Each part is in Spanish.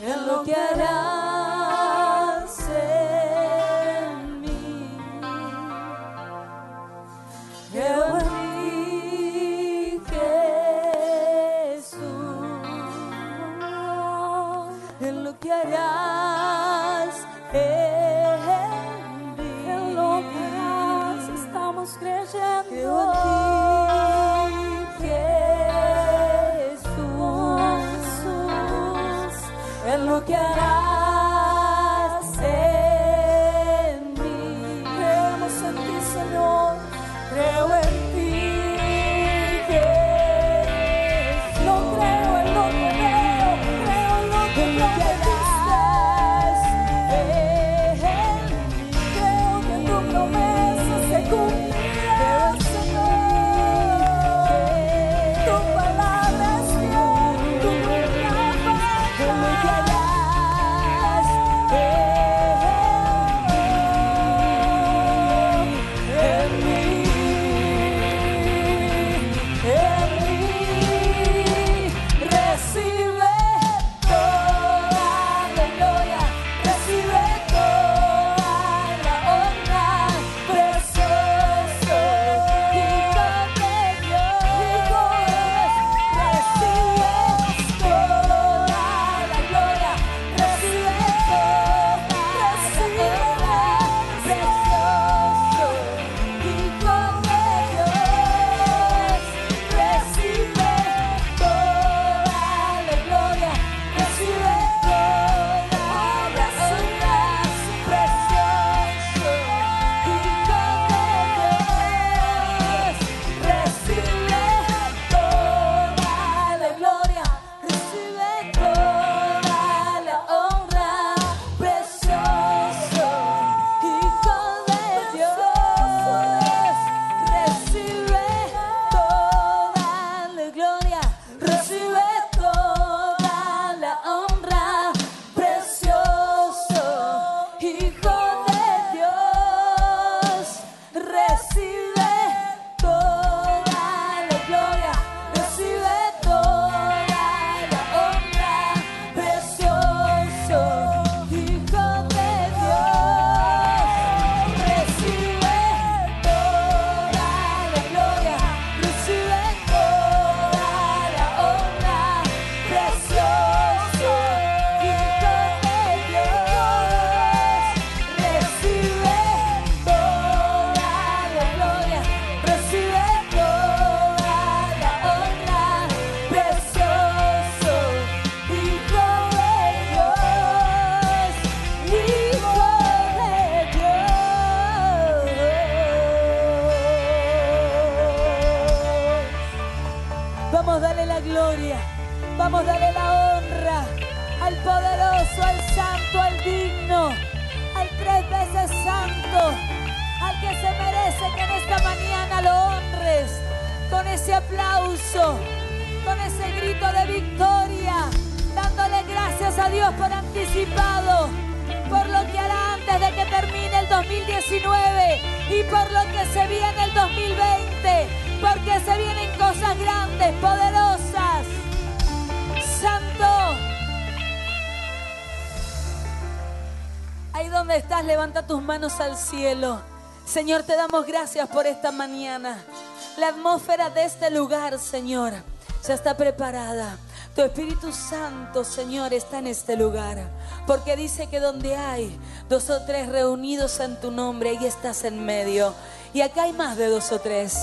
en lo que harás se viene el 2020, porque se vienen cosas grandes, poderosas. Santo. Ahí donde estás, levanta tus manos al cielo. Señor, te damos gracias por esta mañana. La atmósfera de este lugar, Señor, ya está preparada. Tu Espíritu Santo, Señor, está en este lugar. Porque dice que donde hay dos o tres reunidos en tu nombre, ahí estás en medio. Y acá hay más de dos o tres.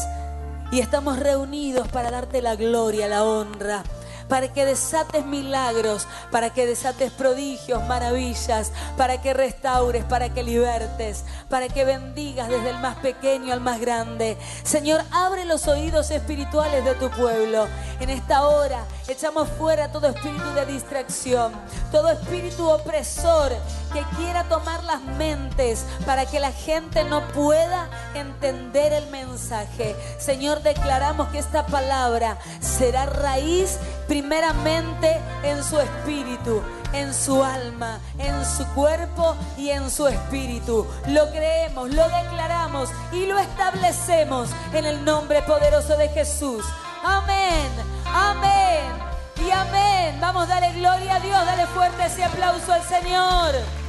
Y estamos reunidos para darte la gloria, la honra para que desates milagros, para que desates prodigios, maravillas, para que restaures, para que libertes, para que bendigas desde el más pequeño al más grande. Señor, abre los oídos espirituales de tu pueblo. En esta hora echamos fuera todo espíritu de distracción, todo espíritu opresor que quiera tomar las mentes para que la gente no pueda entender el mensaje. Señor, declaramos que esta palabra será raíz primeramente en su espíritu, en su alma, en su cuerpo y en su espíritu. Lo creemos, lo declaramos y lo establecemos en el nombre poderoso de Jesús. Amén, amén y amén. Vamos, dale gloria a Dios, dale fuerte ese aplauso al Señor.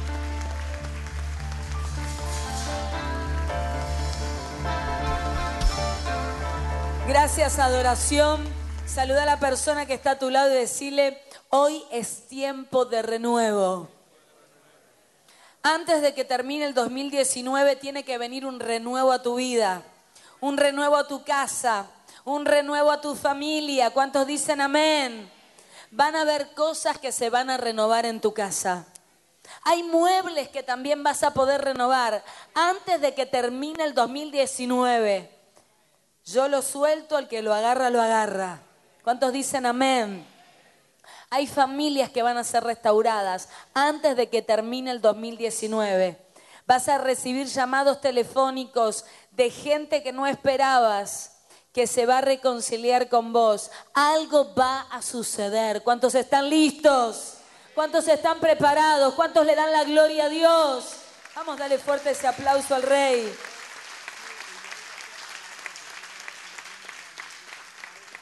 Gracias, adoración. Saluda a la persona que está a tu lado y decirle, hoy es tiempo de renuevo. Antes de que termine el 2019 tiene que venir un renuevo a tu vida, un renuevo a tu casa, un renuevo a tu familia. ¿Cuántos dicen amén? Van a haber cosas que se van a renovar en tu casa. Hay muebles que también vas a poder renovar antes de que termine el 2019. Yo lo suelto, el que lo agarra, lo agarra. ¿Cuántos dicen amén? Hay familias que van a ser restauradas antes de que termine el 2019. Vas a recibir llamados telefónicos de gente que no esperabas que se va a reconciliar con vos. Algo va a suceder. ¿Cuántos están listos? ¿Cuántos están preparados? ¿Cuántos le dan la gloria a Dios? Vamos, dale fuerte ese aplauso al Rey.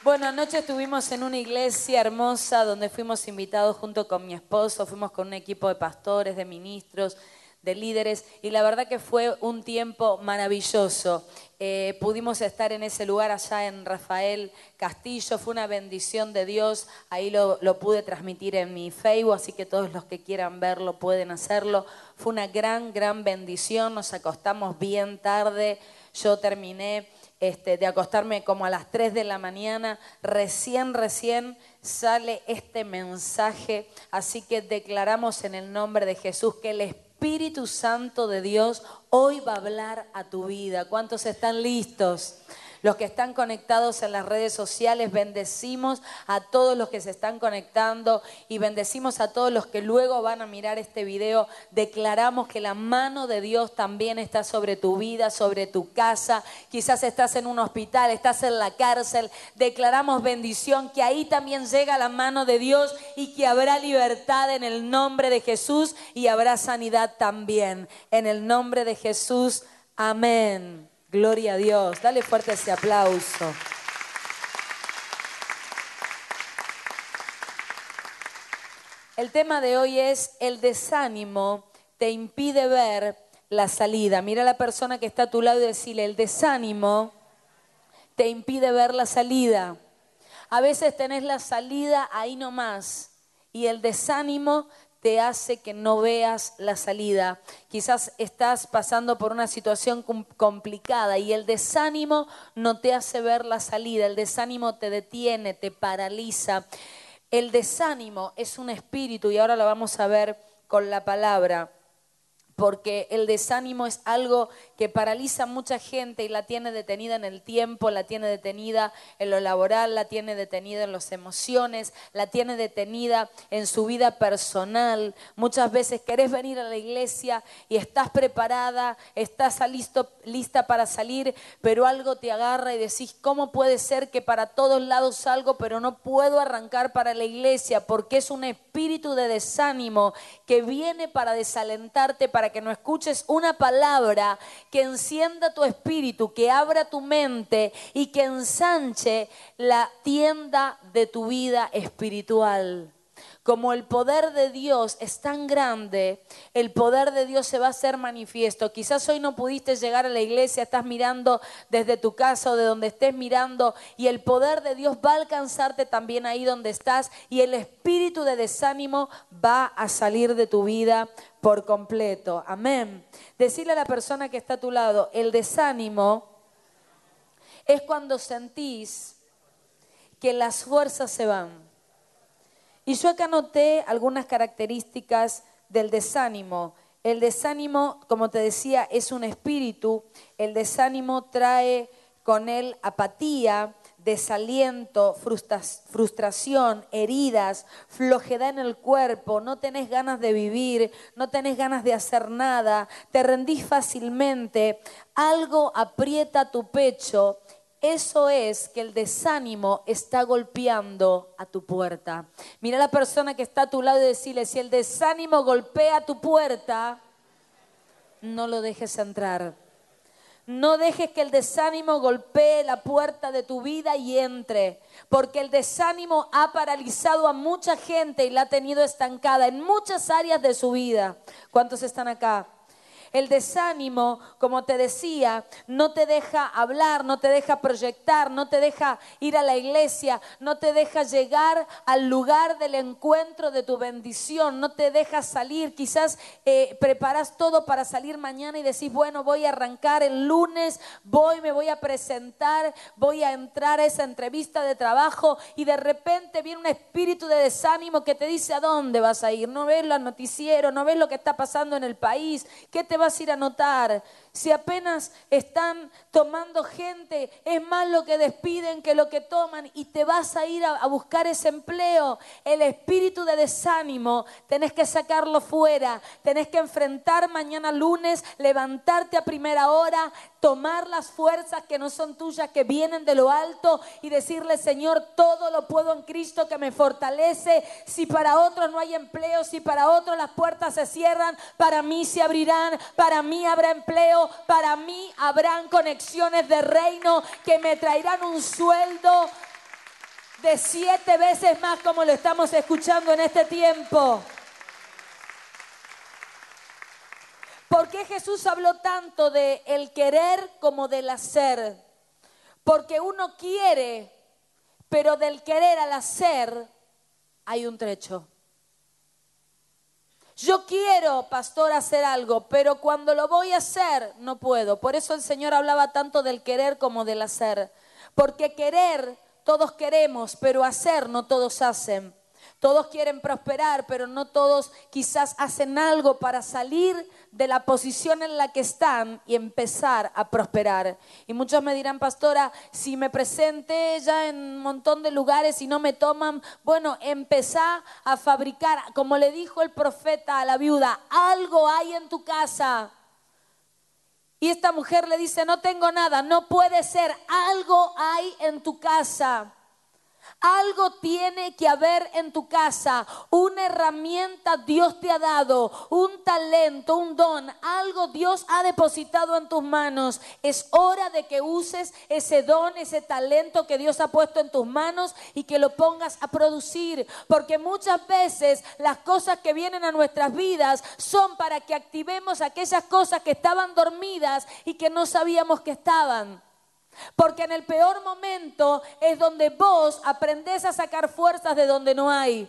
Bueno, anoche estuvimos en una iglesia hermosa donde fuimos invitados junto con mi esposo, fuimos con un equipo de pastores, de ministros, de líderes y la verdad que fue un tiempo maravilloso. Eh, pudimos estar en ese lugar allá en Rafael Castillo, fue una bendición de Dios, ahí lo, lo pude transmitir en mi Facebook, así que todos los que quieran verlo pueden hacerlo. Fue una gran, gran bendición, nos acostamos bien tarde, yo terminé este, de acostarme como a las 3 de la mañana, recién, recién sale este mensaje, así que declaramos en el nombre de Jesús que el Espíritu Santo de Dios hoy va a hablar a tu vida. ¿Cuántos están listos? Los que están conectados en las redes sociales, bendecimos a todos los que se están conectando y bendecimos a todos los que luego van a mirar este video. Declaramos que la mano de Dios también está sobre tu vida, sobre tu casa. Quizás estás en un hospital, estás en la cárcel. Declaramos bendición, que ahí también llega la mano de Dios y que habrá libertad en el nombre de Jesús y habrá sanidad también. En el nombre de Jesús. Amén. Gloria a Dios. Dale fuerte ese aplauso. El tema de hoy es el desánimo te impide ver la salida. Mira a la persona que está a tu lado y decirle, el desánimo te impide ver la salida. A veces tenés la salida ahí nomás y el desánimo te hace que no veas la salida. Quizás estás pasando por una situación complicada y el desánimo no te hace ver la salida, el desánimo te detiene, te paraliza. El desánimo es un espíritu y ahora lo vamos a ver con la palabra porque el desánimo es algo que paraliza a mucha gente y la tiene detenida en el tiempo, la tiene detenida en lo laboral, la tiene detenida en las emociones, la tiene detenida en su vida personal. Muchas veces querés venir a la iglesia y estás preparada, estás listo, lista para salir, pero algo te agarra y decís, ¿cómo puede ser que para todos lados salgo, pero no puedo arrancar para la iglesia? Porque es un espíritu de desánimo que viene para desalentarte, para que no escuches una palabra que encienda tu espíritu, que abra tu mente y que ensanche la tienda de tu vida espiritual como el poder de Dios es tan grande, el poder de Dios se va a hacer manifiesto. Quizás hoy no pudiste llegar a la iglesia, estás mirando desde tu casa o de donde estés mirando y el poder de Dios va a alcanzarte también ahí donde estás y el espíritu de desánimo va a salir de tu vida por completo. Amén. Decirle a la persona que está a tu lado, el desánimo es cuando sentís que las fuerzas se van y yo acá noté algunas características del desánimo. El desánimo, como te decía, es un espíritu. El desánimo trae con él apatía, desaliento, frustración, heridas, flojedad en el cuerpo, no tenés ganas de vivir, no tenés ganas de hacer nada, te rendís fácilmente, algo aprieta tu pecho eso es que el desánimo está golpeando a tu puerta. Mira a la persona que está a tu lado y decirle, si el desánimo golpea tu puerta, no lo dejes entrar. No dejes que el desánimo golpee la puerta de tu vida y entre, porque el desánimo ha paralizado a mucha gente y la ha tenido estancada en muchas áreas de su vida. ¿Cuántos están acá? El desánimo, como te decía, no te deja hablar, no te deja proyectar, no te deja ir a la iglesia, no te deja llegar al lugar del encuentro de tu bendición, no te deja salir. Quizás eh, preparas todo para salir mañana y decís, bueno, voy a arrancar el lunes, voy, me voy a presentar, voy a entrar a esa entrevista de trabajo y de repente viene un espíritu de desánimo que te dice a dónde vas a ir. No ves los noticieros, no ves lo que está pasando en el país, qué te vas a ir a notar? Si apenas están tomando gente, es más lo que despiden que lo que toman y te vas a ir a, buscar ese empleo. El espíritu de desánimo, tenés que sacarlo fuera, tenés que enfrentar mañana lunes, levantarte a primera hora, tomar las fuerzas que no son tuyas, que vienen de lo alto y decirle, Señor, todo lo puedo en Cristo que me fortalece. Si para otros no hay empleo, si para otros las puertas se cierran, para mí se abrirán, para mí habrá empleo, para mí habrán conexiones de reino que me traerán un sueldo de siete veces más como lo estamos escuchando en este tiempo. ¿Por qué Jesús habló tanto de el querer como del hacer? Porque uno quiere, pero del querer al hacer hay un trecho. Yo quiero, pastor, hacer algo, pero cuando lo voy a hacer, no puedo. Por eso el Señor hablaba tanto del querer como del hacer. Porque querer, todos queremos, pero hacer, no todos hacen. Todos quieren prosperar, pero no todos quizás hacen algo para salir de la posición en la que están y empezar a prosperar. Y muchos me dirán, pastora, si me presenté ya en un montón de lugares y no me toman, bueno, empezá a fabricar, como le dijo el profeta a la viuda, algo hay en tu casa. Y esta mujer le dice, no tengo nada, no puede ser, algo hay en tu casa. Algo tiene que haber en tu casa, una herramienta Dios te ha dado, un talento, un don, algo Dios ha depositado en tus manos. Es hora de que uses ese don, ese talento que Dios ha puesto en tus manos y que lo pongas a producir. Porque muchas veces las cosas que vienen a nuestras vidas son para que activemos aquellas cosas que estaban dormidas y que no sabíamos que estaban. Porque en el peor momento es donde vos aprendés a sacar fuerzas de donde no hay.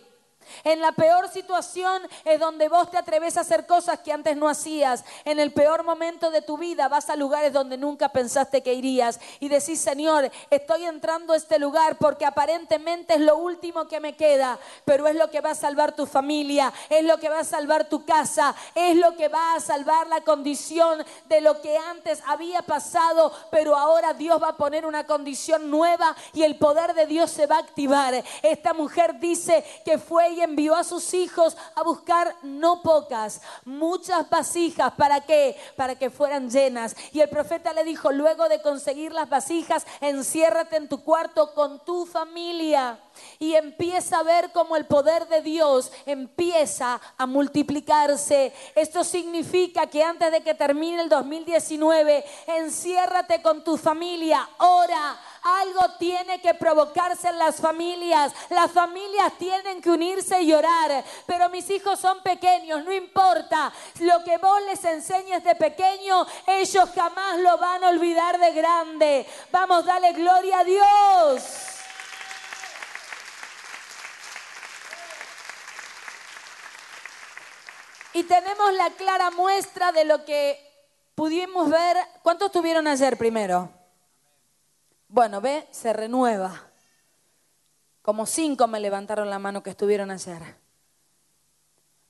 En la peor situación es donde vos te atreves a hacer cosas que antes no hacías. En el peor momento de tu vida vas a lugares donde nunca pensaste que irías y decís, Señor, estoy entrando a este lugar porque aparentemente es lo último que me queda, pero es lo que va a salvar tu familia, es lo que va a salvar tu casa, es lo que va a salvar la condición de lo que antes había pasado, pero ahora Dios va a poner una condición nueva y el poder de Dios se va a activar. Esta mujer dice que fue envió a sus hijos a buscar no pocas, muchas vasijas. ¿Para qué? Para que fueran llenas. Y el profeta le dijo, luego de conseguir las vasijas, enciérrate en tu cuarto con tu familia y empieza a ver cómo el poder de Dios empieza a multiplicarse. Esto significa que antes de que termine el 2019, enciérrate con tu familia, ora. Algo tiene que provocarse en las familias. Las familias tienen que unirse y orar. Pero mis hijos son pequeños, no importa. Lo que vos les enseñes de pequeño, ellos jamás lo van a olvidar de grande. Vamos, dale gloria a Dios. Y tenemos la clara muestra de lo que pudimos ver. ¿Cuántos tuvieron ayer primero? Bueno, ve, se renueva. Como cinco me levantaron la mano que estuvieron ayer.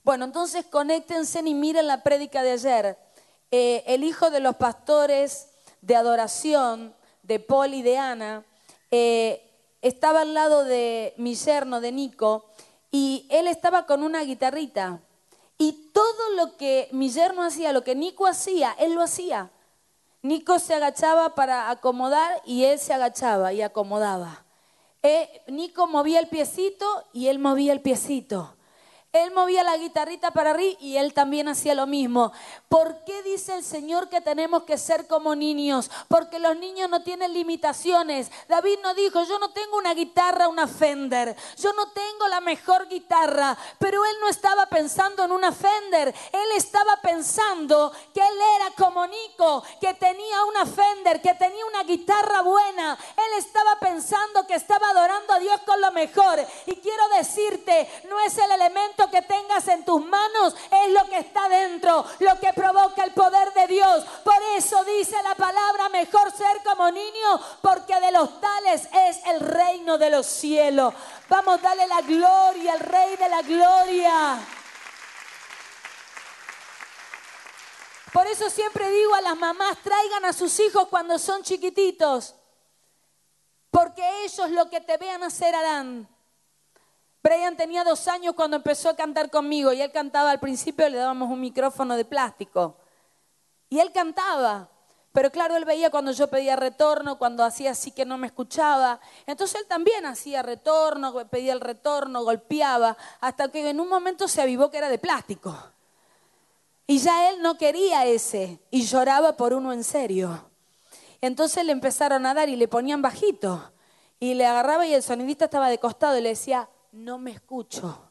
Bueno, entonces conéctense y miren la prédica de ayer. Eh, el hijo de los pastores de adoración de Paul y de Ana eh, estaba al lado de mi yerno, de Nico, y él estaba con una guitarrita. Y todo lo que mi yerno hacía, lo que Nico hacía, él lo hacía. Nico se agachaba para acomodar y él se agachaba y acomodaba. Eh, Nico movía el piecito y él movía el piecito. Él movía la guitarrita para arriba y él también hacía lo mismo. ¿Por qué dice el Señor que tenemos que ser como niños? Porque los niños no tienen limitaciones. David no dijo, yo no tengo una guitarra, una Fender. Yo no tengo la mejor guitarra. Pero él no estaba pensando en una Fender. Él estaba pensando que él era como Nico, que tenía una Fender, que tenía una guitarra buena. Él estaba pensando que estaba adorando a Dios con lo mejor. Y quiero decirte, no es el elemento que tengas en tus manos es lo que está dentro, lo que provoca el poder de Dios. Por eso dice la palabra, mejor ser como niño, porque de los tales es el reino de los cielos. Vamos, dale la gloria al rey de la gloria. Por eso siempre digo a las mamás, traigan a sus hijos cuando son chiquititos, porque ellos lo que te vean hacer harán. Brian tenía dos años cuando empezó a cantar conmigo y él cantaba al principio, le dábamos un micrófono de plástico. Y él cantaba, pero claro, él veía cuando yo pedía retorno, cuando hacía así que no me escuchaba. Entonces él también hacía retorno, pedía el retorno, golpeaba, hasta que en un momento se avivó que era de plástico. Y ya él no quería ese y lloraba por uno en serio. Entonces le empezaron a dar y le ponían bajito. Y le agarraba y el sonidista estaba de costado y le decía, no me escucho.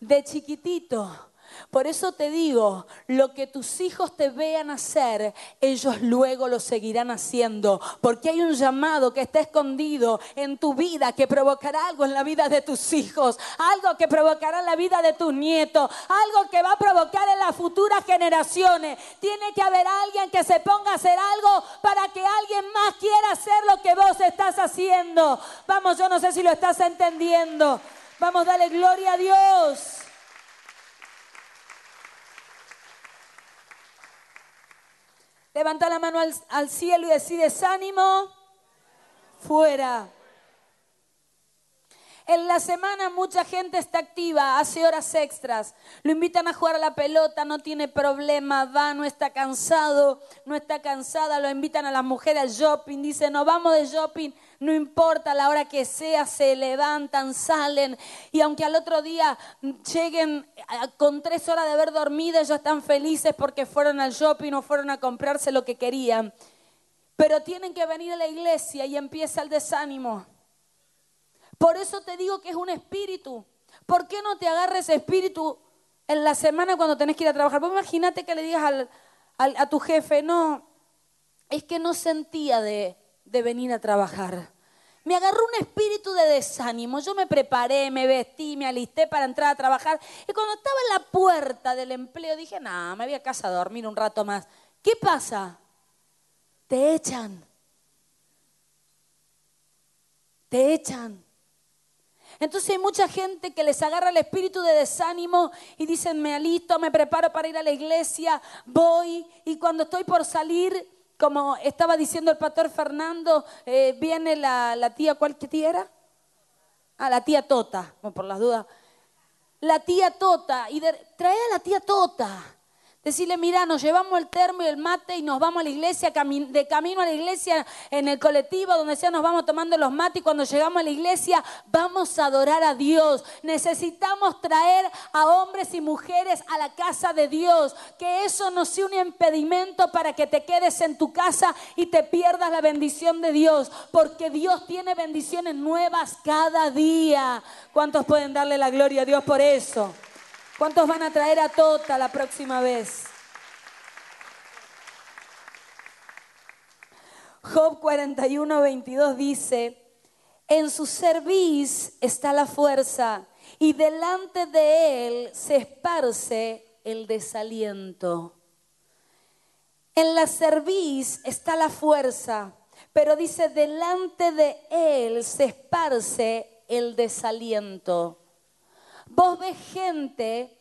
De chiquitito. Por eso te digo, lo que tus hijos te vean hacer, ellos luego lo seguirán haciendo. Porque hay un llamado que está escondido en tu vida que provocará algo en la vida de tus hijos, algo que provocará en la vida de tus nietos, algo que va a provocar en las futuras generaciones. Tiene que haber alguien que se ponga a hacer algo para que alguien más quiera hacer lo que vos estás haciendo. Vamos, yo no sé si lo estás entendiendo. Vamos, dale gloria a Dios. Levanta la mano al, cielo y decide desánimo, fuera. En la semana mucha gente está activa, hace horas extras, lo invitan a jugar a la pelota, no tiene problema, va, no está cansado, no está cansada, lo invitan a las mujeres al shopping, dice, no vamos de shopping, no importa la hora que sea, se levantan, salen y aunque al otro día lleguen con tres horas de haber dormido, ellos están felices porque fueron al shopping o fueron a comprarse lo que querían. Pero tienen que venir a la iglesia y empieza el desánimo. Por eso te digo que es un espíritu. ¿Por qué no te agarres espíritu en la semana cuando tenés que ir a trabajar? Vos imagínate que le digas a tu jefe, no, es que no sentía de, de venir a trabajar. Me agarró un espíritu de desánimo. Yo me preparé, me vestí, me alisté para entrar a trabajar. Y cuando estaba en la puerta del empleo dije, no, me voy a casa a dormir un rato más. ¿Qué pasa? Te echan. Te echan. Entonces hay mucha gente que les agarra el espíritu de desánimo y dicen, me alisto, me preparo para ir a la iglesia, voy y cuando estoy por salir como estaba diciendo el pastor Fernando, eh, viene la, tía, ¿cuál tía era? Ah, la tía Tota, por las dudas. La tía Tota, y trae a la tía Tota. Decirle, mira, nos llevamos el termo y el mate y nos vamos a la iglesia, de camino a la iglesia en el colectivo, donde sea, nos vamos tomando los mates y cuando llegamos a la iglesia vamos a adorar a Dios. Necesitamos traer a hombres y mujeres a la casa de Dios. Que eso no sea un impedimento para que te quedes en tu casa y te pierdas la bendición de Dios. Porque Dios tiene bendiciones nuevas cada día. ¿Cuántos pueden darle la gloria a Dios por eso? ¿Cuántos van a traer a Tota la próxima vez? Job 41, 22 dice, en su cerviz está la fuerza y delante de él se esparce el desaliento. En la cerviz está la fuerza, pero dice, delante de él se esparce el desaliento. Vos ves gente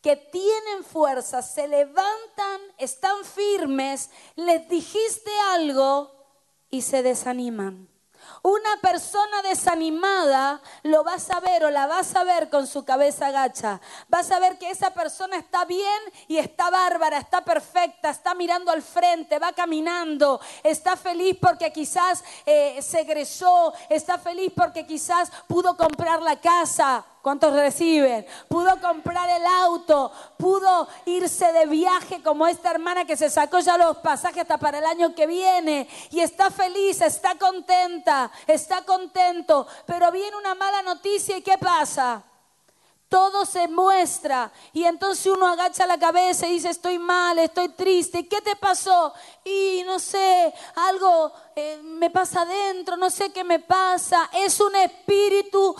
que tienen fuerza, se levantan, están firmes, les dijiste algo y se desaniman. Una persona desanimada lo vas a ver o la vas a ver con su cabeza gacha. Vas a ver que esa persona está bien y está bárbara, está perfecta, está mirando al frente, va caminando, está feliz porque quizás eh, se egresó, está feliz porque quizás pudo comprar la casa ¿Cuántos reciben? Pudo comprar el auto, pudo irse de viaje como esta hermana que se sacó ya los pasajes hasta para el año que viene y está feliz, está contenta, está contento, pero viene una mala noticia y ¿qué pasa? Todo se muestra. Y entonces uno agacha la cabeza y dice, estoy mal, estoy triste. ¿Qué te pasó? Y no sé, algo eh, me pasa adentro, no sé qué me pasa. Es un espíritu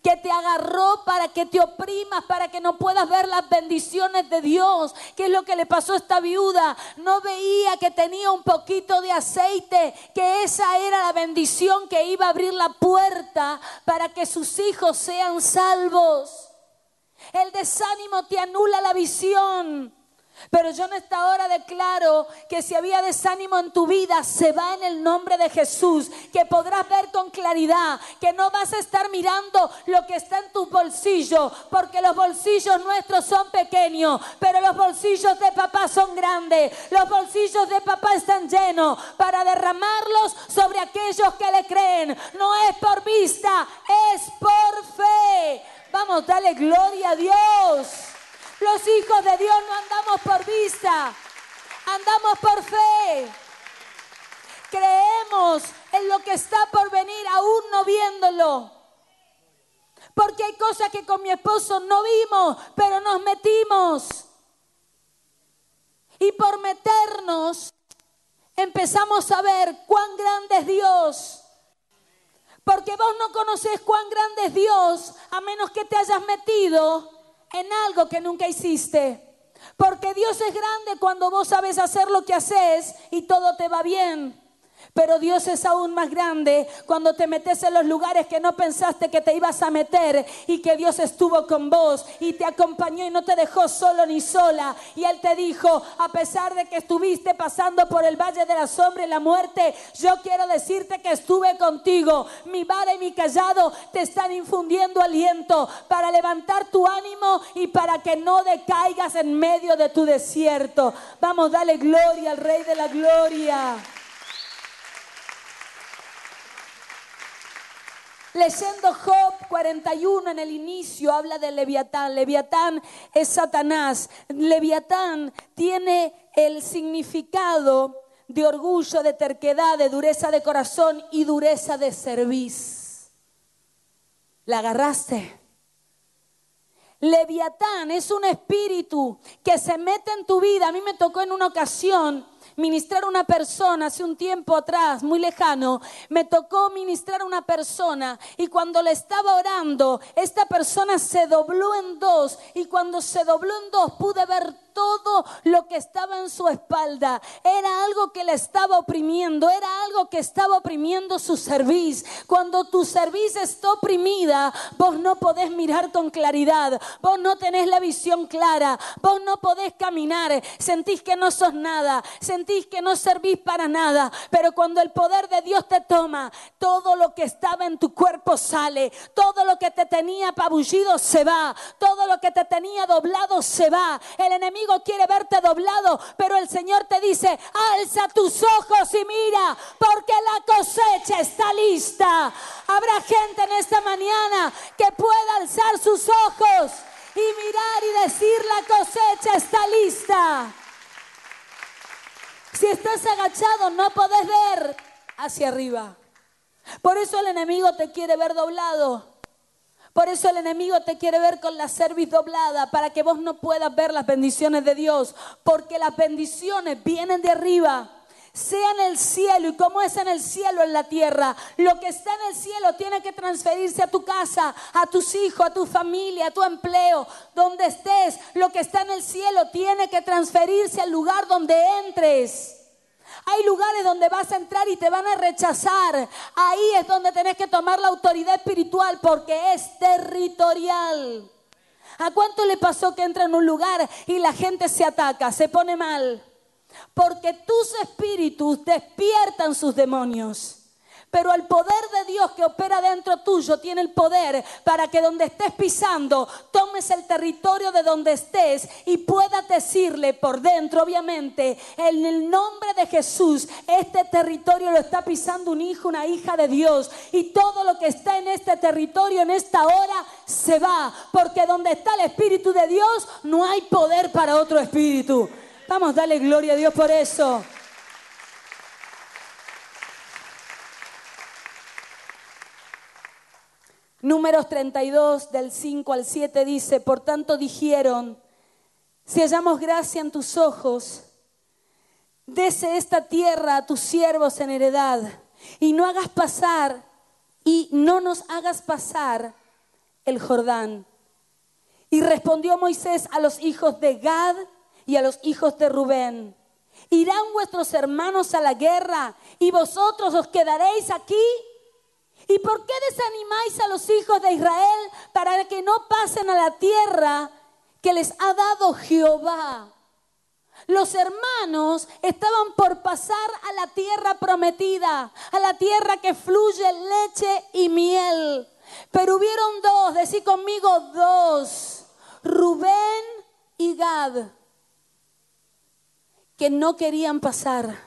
que te agarró para que te oprimas, para que no puedas ver las bendiciones de Dios. ¿Qué es lo que le pasó a esta viuda? No veía que tenía un poquito de aceite, que esa era la bendición que iba a abrir la puerta para que sus hijos sean salvos. El desánimo te anula la visión. Pero yo en esta hora declaro que si había desánimo en tu vida, se va en el nombre de Jesús, que podrás ver con claridad, que no vas a estar mirando lo que está en tu bolsillo, porque los bolsillos nuestros son pequeños, pero los bolsillos de papá son grandes, los bolsillos de papá están llenos para derramarlos sobre aquellos que le creen. No es por vista, es por fe. Vamos, dale gloria a Dios. Los hijos de Dios no andamos por vista, andamos por fe. Creemos en lo que está por venir, aún no viéndolo. Porque hay cosas que con mi esposo no vimos, pero nos metimos. Y por meternos empezamos a ver cuán grande es Dios porque vos no conoces cuán grande es Dios a menos que te hayas metido en algo que nunca hiciste. Porque Dios es grande cuando vos sabes hacer lo que haces y todo te va bien. Pero Dios es aún más grande cuando te metes en los lugares que no pensaste que te ibas a meter y que Dios estuvo con vos y te acompañó y no te dejó solo ni sola. Y Él te dijo, a pesar de que estuviste pasando por el valle de la sombra y la muerte, yo quiero decirte que estuve contigo. Mi vara y mi callado te están infundiendo aliento para levantar tu ánimo y para que no decaigas en medio de tu desierto. Vamos, dale gloria al Rey de la Gloria. Leyendo Job 41 en el inicio habla de Leviatán. Leviatán es Satanás. Leviatán tiene el significado de orgullo, de terquedad, de dureza de corazón y dureza de cerviz. ¿La agarraste? Leviatán es un espíritu que se mete en tu vida. A mí me tocó en una ocasión ministrar a una persona. Hace un tiempo atrás, muy lejano, me tocó ministrar a una persona y cuando le estaba orando, esta persona se dobló en dos y cuando se dobló en dos pude ver todo lo que estaba en su espalda. Era algo que le estaba oprimiendo, era algo que estaba oprimiendo su cerviz. Cuando tu cerviz está oprimida, vos no podés mirar con claridad, vos no tenés la visión clara, vos no podés caminar, sentís que no sos nada, sentís que no servís para nada, pero cuando el poder de Dios te toma, todo lo que estaba en tu cuerpo sale, todo lo que te tenía apabullido se va, todo lo que te tenía doblado se va. El enemigo quiere verte doblado, pero el Señor te dice, alza tus ojos y mira, porque la cosecha está lista. Habrá gente en esta mañana que pueda alzar sus ojos y mirar y decir, la cosecha está lista. Si estás agachado, no podés ver hacia arriba. Por eso el enemigo te quiere ver doblado. Por eso el enemigo te quiere ver con la cerviz doblada para que vos no puedas ver las bendiciones de Dios, porque las bendiciones vienen de arriba sea en el cielo y como es en el cielo en la tierra. Lo que está en el cielo tiene que transferirse a tu casa, a tus hijos, a tu familia, a tu empleo, donde estés. Lo que está en el cielo tiene que transferirse al lugar donde entres. Hay lugares donde vas a entrar y te van a rechazar. Ahí es donde tenés que tomar la autoridad espiritual porque es territorial. ¿A cuánto le pasó que entra en un lugar y la gente se ataca, se pone mal? Porque tus espíritus despiertan sus demonios. Pero el poder de Dios que opera dentro tuyo tiene el poder para que donde estés pisando tomes el territorio de donde estés y puedas decirle por dentro, obviamente, en el nombre de Jesús, este territorio lo está pisando un hijo, una hija de Dios. Y todo lo que está en este territorio en esta hora se va. Porque donde está el Espíritu de Dios no hay poder para otro espíritu. Vamos, dale gloria a Dios por eso. Números 32 del 5 al 7 dice, por tanto dijeron, si hallamos gracia en tus ojos, dese esta tierra a tus siervos en heredad y no hagas pasar y no nos hagas pasar el Jordán. Y respondió Moisés a los hijos de Gad y a los hijos de Rubén, ¿irán vuestros hermanos a la guerra y vosotros os quedaréis aquí? ¿Y por qué desanimáis a los hijos de Israel para que no pasen a la tierra que les ha dado Jehová? Los hermanos estaban por pasar a la tierra prometida, a la tierra que fluye leche y miel. Pero hubieron dos, decí conmigo dos, Rubén y Gad, que no querían pasar.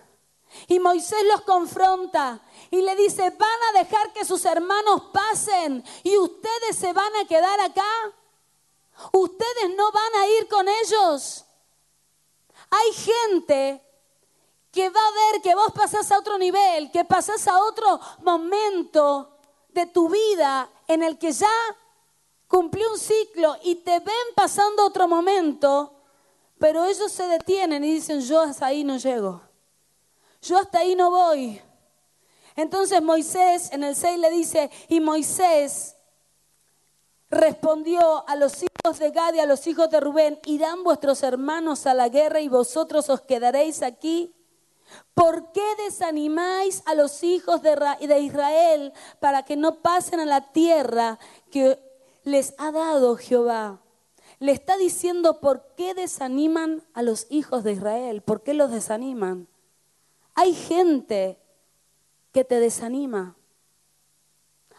Y Moisés los confronta y le dice, van a dejar que sus hermanos pasen y ustedes se van a quedar acá. Ustedes no van a ir con ellos. Hay gente que va a ver que vos pasás a otro nivel, que pasás a otro momento de tu vida en el que ya cumplió un ciclo y te ven pasando otro momento, pero ellos se detienen y dicen, yo hasta ahí no llego. Yo hasta ahí no voy. Entonces Moisés en el 6 le dice, y Moisés respondió a los hijos de Gad y a los hijos de Rubén, irán vuestros hermanos a la guerra y vosotros os quedaréis aquí. ¿Por qué desanimáis a los hijos de Israel para que no pasen a la tierra que les ha dado Jehová? Le está diciendo por qué desaniman a los hijos de Israel, por qué los desaniman. Hay gente que te desanima.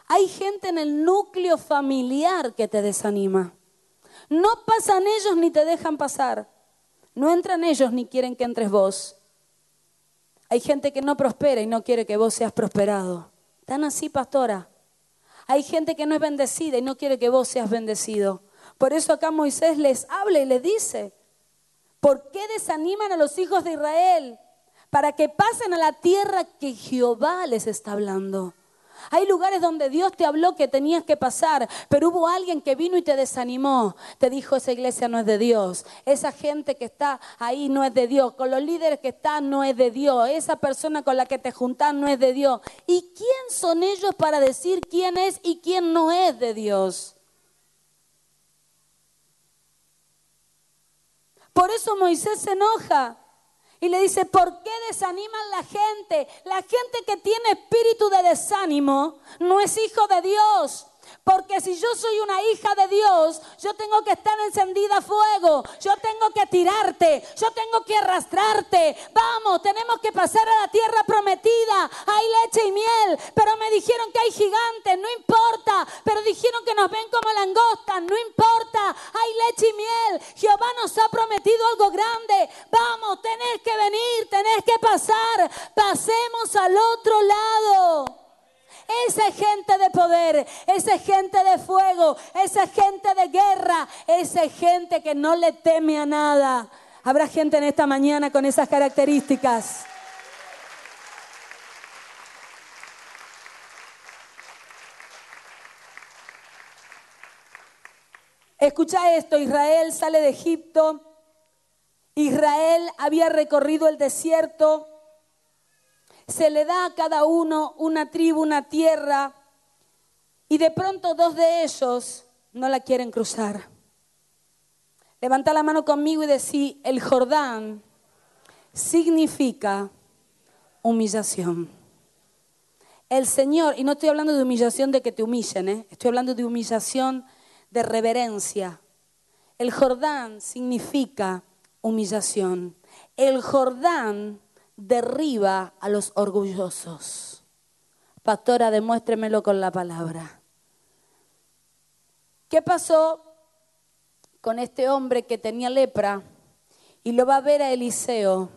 Hay gente en el núcleo familiar que te desanima. No pasan ellos ni te dejan pasar. No entran ellos ni quieren que entres vos. Hay gente que no prospera y no quiere que vos seas prosperado. Tan así, pastora. Hay gente que no es bendecida y no quiere que vos seas bendecido. Por eso acá Moisés les habla y les dice, ¿por qué desaniman a los hijos de Israel? Para que pasen a la tierra que Jehová les está hablando. Hay lugares donde Dios te habló que tenías que pasar, pero hubo alguien que vino y te desanimó. Te dijo, esa iglesia no es de Dios. Esa gente que está ahí no es de Dios. Con los líderes que están no es de Dios. Esa persona con la que te juntas no es de Dios. ¿Y quién son ellos para decir quién es y quién no es de Dios? Por eso Moisés se enoja. Y le dice, ¿por qué desaniman la gente? La gente que tiene espíritu de desánimo no es hijo de Dios. Porque si yo soy una hija de Dios, yo tengo que estar encendida a fuego, yo tengo que tirarte, yo tengo que arrastrarte. Vamos, tenemos que pasar a la tierra prometida. Hay leche y miel, pero me dijeron que hay gigantes, no importa. Pero dijeron que nos ven como langostas, no importa. Hay leche y miel. Jehová nos ha prometido algo grande. Vamos, tenés que venir, tenés que pasar. Pasemos al otro lado. Esa gente de poder, esa gente de fuego, esa gente de guerra, esa gente que no le teme a nada. Habrá gente en esta mañana con esas características. Escucha esto, Israel sale de Egipto, Israel había recorrido el desierto, se le da a cada uno una tribu, una tierra, y de pronto dos de ellos no la quieren cruzar. Levanta la mano conmigo y decí, el Jordán significa humillación. El Señor, y no estoy hablando de humillación de que te humillen, ¿eh? estoy hablando de humillación de reverencia. El Jordán significa humillación. El Jordán derriba a los orgullosos. Pastora, demuéstremelo con la palabra. ¿Qué pasó con este hombre que tenía lepra? Y lo va a ver a Eliseo.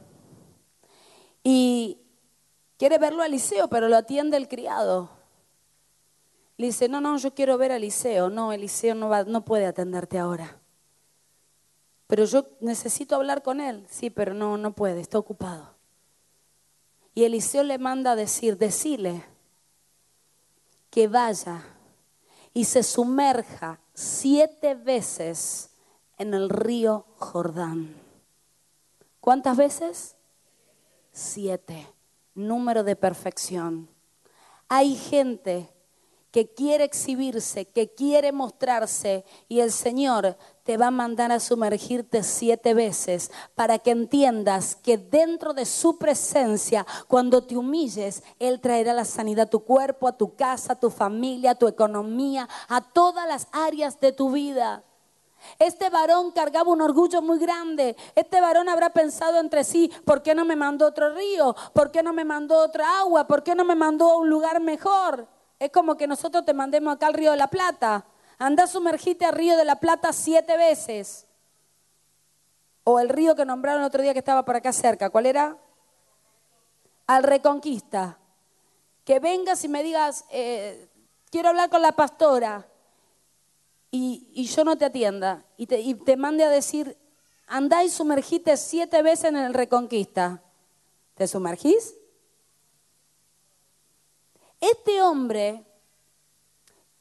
Y quiere verlo a Eliseo, pero lo atiende el criado. Le dice, no, no, yo quiero ver a Eliseo. No, Eliseo no, va, no puede atenderte ahora. Pero yo necesito hablar con él. Sí, pero no, no puede, está ocupado. Y Eliseo le manda a decir, decile que vaya y se sumerja siete veces en el río Jordán. ¿Cuántas veces? Siete. Número de perfección. Hay gente que quiere exhibirse, que quiere mostrarse, y el Señor te va a mandar a sumergirte siete veces para que entiendas que dentro de su presencia, cuando te humilles, Él traerá la sanidad a tu cuerpo, a tu casa, a tu familia, a tu economía, a todas las áreas de tu vida. Este varón cargaba un orgullo muy grande. Este varón habrá pensado entre sí, ¿por qué no me mandó otro río? ¿Por qué no me mandó otra agua? ¿Por qué no me mandó a un lugar mejor? Es como que nosotros te mandemos acá al Río de la Plata. Anda, sumergite al Río de la Plata siete veces. O el río que nombraron otro día que estaba por acá cerca. ¿Cuál era? Al Reconquista. Que vengas y me digas, eh, quiero hablar con la pastora. Y, yo no te atienda. Y te, y te mande a decir, andá y sumergite siete veces en el Reconquista. ¿Te sumergís? Este hombre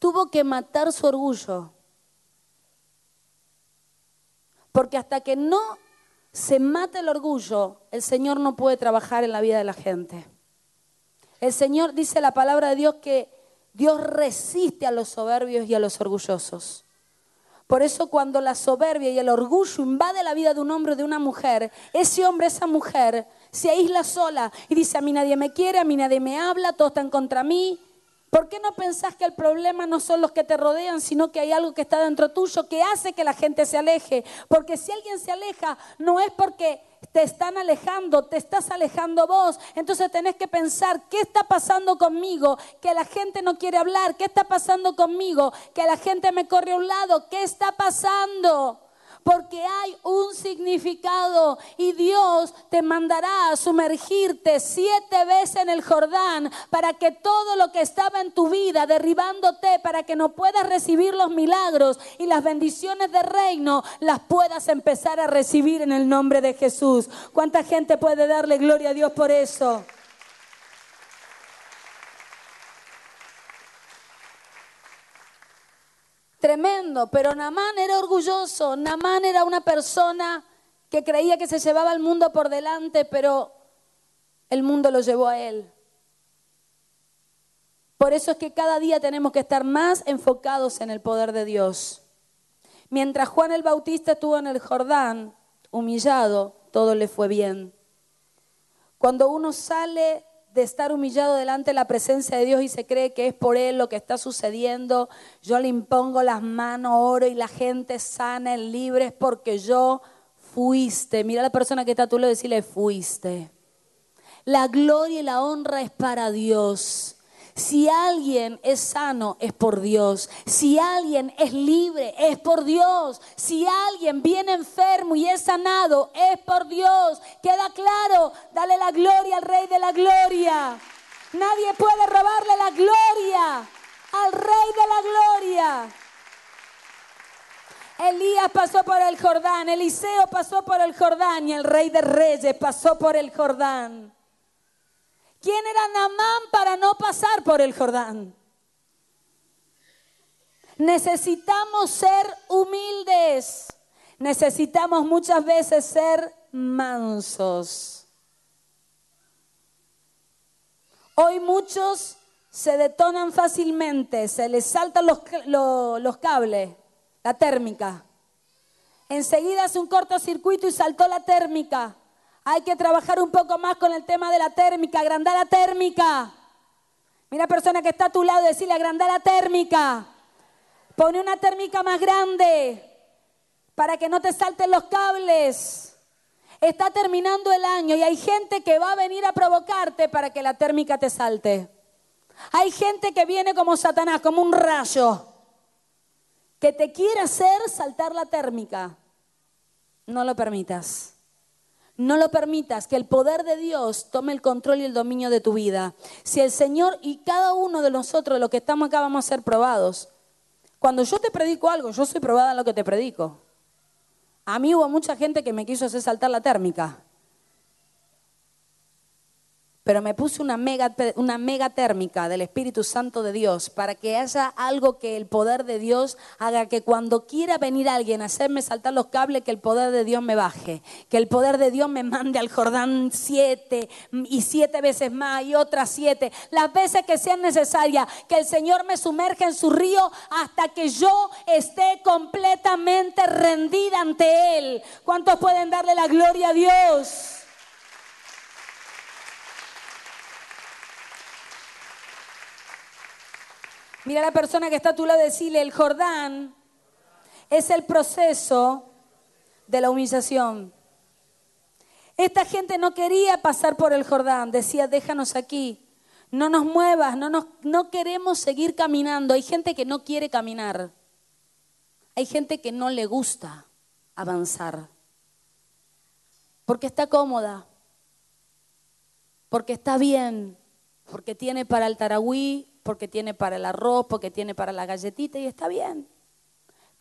tuvo que matar su orgullo. Porque hasta que no se mate el orgullo, el Señor no puede trabajar en la vida de la gente. El Señor dice la palabra de Dios que Dios resiste a los soberbios y a los orgullosos. Por eso cuando la soberbia y el orgullo invade la vida de un hombre o de una mujer, ese hombre, esa mujer se aísla sola y dice, a mí nadie me quiere, a mí nadie me habla, todos están contra mí. ¿Por qué no pensás que el problema no son los que te rodean, sino que hay algo que está dentro tuyo que hace que la gente se aleje? Porque si alguien se aleja, no es porque te están alejando, te estás alejando vos. Entonces tenés que pensar, ¿qué está pasando conmigo? Que la gente no quiere hablar. ¿Qué está pasando conmigo? Que la gente me corre a un lado. ¿Qué está pasando? Porque hay un significado y Dios te mandará a sumergirte siete veces en el Jordán para que todo lo que estaba en tu vida derribándote para que no puedas recibir los milagros y las bendiciones del reino las puedas empezar a recibir en el nombre de Jesús. ¿Cuánta gente puede darle gloria a Dios por eso? Tremendo, pero Namán era orgulloso. Namán era una persona que creía que se llevaba el mundo por delante, pero el mundo lo llevó a él. Por eso es que cada día tenemos que estar más enfocados en el poder de Dios. Mientras Juan el Bautista estuvo en el Jordán, humillado, todo le fue bien. Cuando uno sale de estar humillado delante de la presencia de Dios y se cree que es por Él lo que está sucediendo, yo le impongo las manos, oro y la gente sana, libre, es porque yo fuiste. Mira a la persona que está a tu lado y decirle, fuiste. La gloria y la honra es para Dios. Si alguien es sano, es por Dios. Si alguien es libre, es por Dios. Si alguien viene enfermo y es sanado, es por Dios. Queda claro, dale la gloria al Rey de la Gloria. Nadie puede robarle la gloria al Rey de la Gloria. Elías pasó por el Jordán, Eliseo pasó por el Jordán y el Rey de Reyes pasó por el Jordán. ¿Quién era Namán para no pasar por el Jordán? Necesitamos ser humildes. Necesitamos muchas veces ser mansos. Hoy muchos se detonan fácilmente, se les saltan los, los, cables, la térmica. Enseguida hace un cortocircuito y saltó la térmica. Hay que trabajar un poco más con el tema de la térmica, agrandar la térmica. Mira persona que está a tu lado, decirle agrandar la térmica. Pone una térmica más grande para que no te salten los cables. Está terminando el año y hay gente que va a venir a provocarte para que la térmica te salte. Hay gente que viene como Satanás, como un rayo, que te quiere hacer saltar la térmica. No lo permitas. No lo permitas que el poder de Dios tome el control y el dominio de tu vida. Si el Señor y cada uno de nosotros, los que estamos acá, vamos a ser probados. Cuando yo te predico algo, yo soy probada en lo que te predico. A mí hubo mucha gente que me quiso hacer saltar la térmica pero me puse una mega, una mega térmica del Espíritu Santo de Dios para que haya algo que el poder de Dios haga que cuando quiera venir alguien a hacerme saltar los cables, que el poder de Dios me baje, que el poder de Dios me mande al Jordán siete y siete veces más y otras siete, las veces que sean necesarias, que el Señor me sumerja en su río hasta que yo esté completamente rendida ante Él. ¿Cuántos pueden darle la gloria a Dios? Mira a la persona que está a tu lado y decirle, el Jordán es el proceso de la humillación. Esta gente no quería pasar por el Jordán, decía, déjanos aquí, no nos muevas, no, nos, no queremos seguir caminando. Hay gente que no quiere caminar, hay gente que no le gusta avanzar, porque está cómoda, porque está bien, porque tiene para el taragüí porque tiene para el arroz, porque tiene para la galletita y está bien.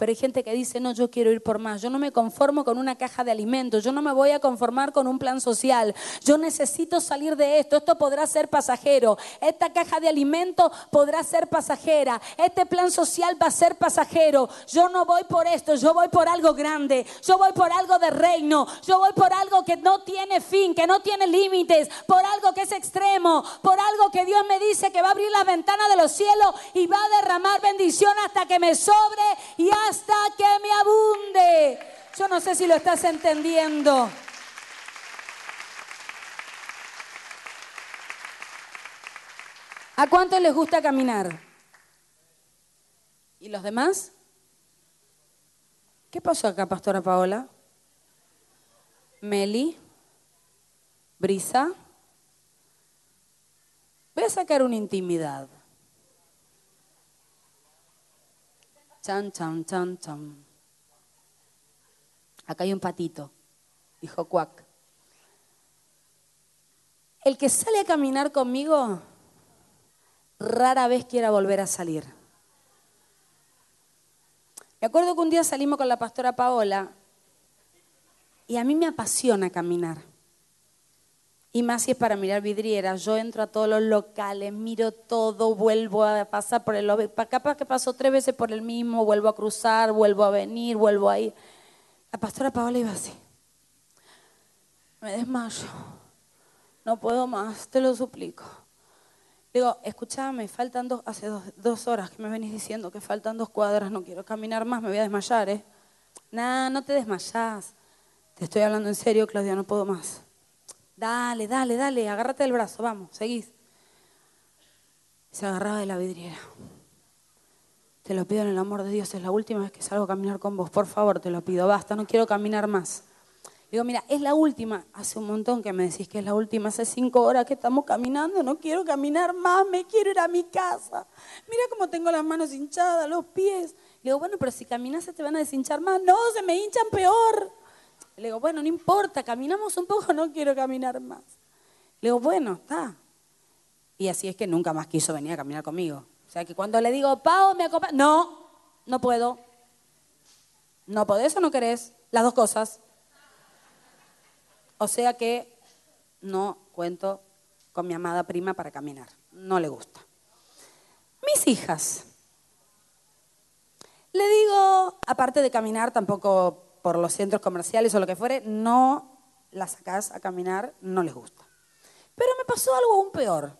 Pero hay gente que dice, no, yo quiero ir por más. Yo no me conformo con una caja de alimentos. Yo no me voy a conformar con un plan social. Yo necesito salir de esto. Esto podrá ser pasajero. Esta caja de alimentos podrá ser pasajera. Este plan social va a ser pasajero. Yo no voy por esto. Yo voy por algo grande. Yo voy por algo de reino. Yo voy por algo que no tiene fin, que no tiene límites. Por algo que es extremo. Por algo que Dios me dice que va a abrir la ventana de los cielos y va a derramar bendición hasta que me sobre y hasta que me abunde. Yo no sé si lo estás entendiendo. ¿A cuántos les gusta caminar? ¿Y los demás? ¿Qué pasó acá, Pastora Paola? Meli, Brisa. Voy a sacar una intimidad. Chan, chan, chan, chan. Acá hay un patito, dijo Cuac. El que sale a caminar conmigo rara vez quiera volver a salir. Me acuerdo que un día salimos con la pastora Paola y a mí me apasiona caminar. Y más si es para mirar vidrieras. Yo entro a todos los locales, miro todo, vuelvo a pasar por el... Capaz que paso tres veces por el mismo, vuelvo a cruzar, vuelvo a venir, vuelvo a ir. La pastora Paola iba así. Me desmayo. No puedo más, te lo suplico. Digo, escúchame, faltan dos, hace dos, horas que me venís diciendo que faltan dos cuadras, no quiero caminar más, me voy a desmayar, ¿eh? Nah, no te desmayás. Te estoy hablando en serio, Claudia, no puedo más. Dale, dale, dale, agárrate del brazo, vamos, seguís. Se agarraba de la vidriera. Te lo pido en el amor de Dios, es la última vez que salgo a caminar con vos, por favor, te lo pido, basta, no quiero caminar más. Digo, mira, es la última. Hace un montón que me decís que es la última. Hace cinco horas que estamos caminando. No quiero caminar más. Me quiero ir a mi casa. Mira cómo tengo las manos hinchadas, los pies. Le digo, bueno, pero si caminas te van a deshinchar más. No, se me hinchan peor. Le digo, bueno, no importa, caminamos un poco, no quiero caminar más. Le digo, bueno, está. Y así es que nunca más quiso venir a caminar conmigo. O sea que cuando le digo, Pau, me acompaña, no, no puedo. No podés o no querés, las dos cosas. O sea que no cuento con mi amada prima para caminar. No le gusta. Mis hijas. Le digo, aparte de caminar, tampoco por los centros comerciales o lo que fuere, no las sacás a caminar, no les gusta. Pero me pasó algo aún peor.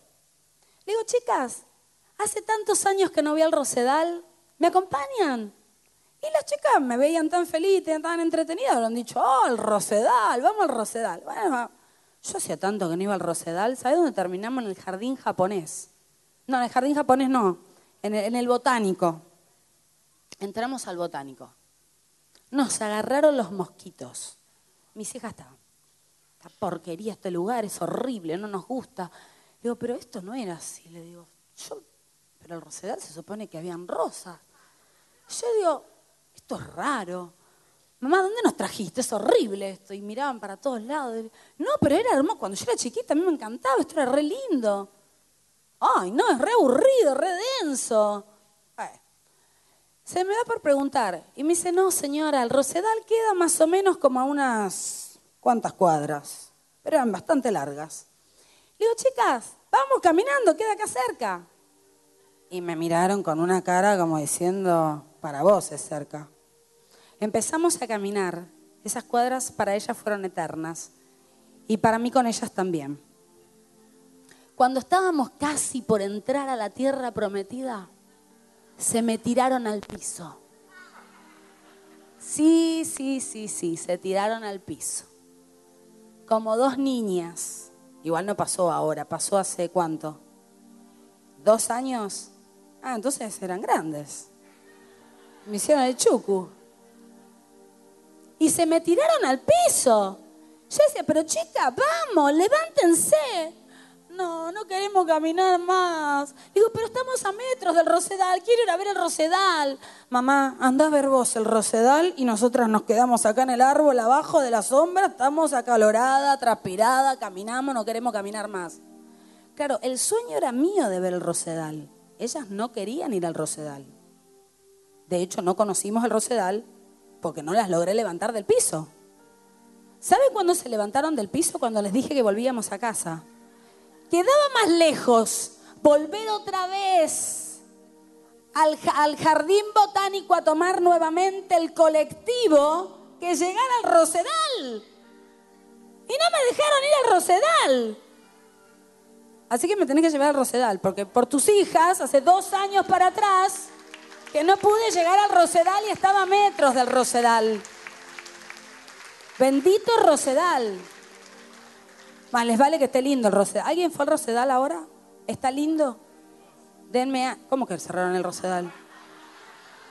Le digo, chicas, hace tantos años que no voy al Rosedal, ¿me acompañan? Y las chicas me veían tan felices, tan entretenidas, lo han dicho, oh, el Rosedal, vamos al Rosedal. Bueno, yo hacía tanto que no iba al Rosedal, ¿sabes dónde terminamos? En el jardín japonés. No, en el jardín japonés no, en en el botánico. Entramos al botánico. Nos agarraron los mosquitos. Mis hijas estaban, esta porquería, este lugar es horrible, no nos gusta. Le digo, pero esto no era así. Le digo, Yo, pero el rosedal se supone que habían rosas. Yo digo, esto es raro. Mamá, ¿dónde nos trajiste? Es horrible esto. Y miraban para todos lados. No, pero era hermoso. Cuando yo era chiquita a mí me encantaba. Esto era re lindo. Ay, no, es re aburrido, re denso. Se me da por preguntar. Y me dice, no, señora, el Rosedal queda más o menos como a unas... ¿Cuántas cuadras? Pero eran bastante largas. Le digo, chicas, vamos caminando, queda acá cerca. Y me miraron con una cara como diciendo, para vos es cerca. Empezamos a caminar. Esas cuadras para ellas fueron eternas. Y para mí con ellas también. Cuando estábamos casi por entrar a la tierra prometida, se me tiraron al piso. Sí, sí, sí, sí, se tiraron al piso. Como dos niñas. Igual no pasó ahora, pasó hace cuánto? ¿Dos años? Ah, entonces eran grandes. Me hicieron el chucu y se me tiraron al piso. Yo decía, pero chica, vamos, levántense. No, no queremos caminar más. Digo, pero estamos a metros del Rosedal, quiero ir a ver el Rosedal. Mamá, anda a ver vos el Rosedal y nosotras nos quedamos acá en el árbol, abajo de la sombra, estamos acalorada, transpirada, caminamos, no queremos caminar más. Claro, el sueño era mío de ver el Rosedal. Ellas no querían ir al Rosedal. De hecho, no conocimos el Rosedal porque no las logré levantar del piso. ¿Saben cuándo se levantaron del piso? Cuando les dije que volvíamos a casa. Quedaba más lejos volver otra vez al, jardín botánico a tomar nuevamente el colectivo que llegar al Rosedal. Y no me dejaron ir al Rosedal. Así que me tenés que llevar al Rosedal, porque por tus hijas, hace dos años para atrás, que no pude llegar al Rosedal y estaba a metros del Rosedal. Bendito Rosedal. Más les vale que esté lindo el Rosedal. ¿Alguien fue al Rosedal ahora? ¿Está lindo? Denme a... ¿Cómo que cerraron el Rosedal?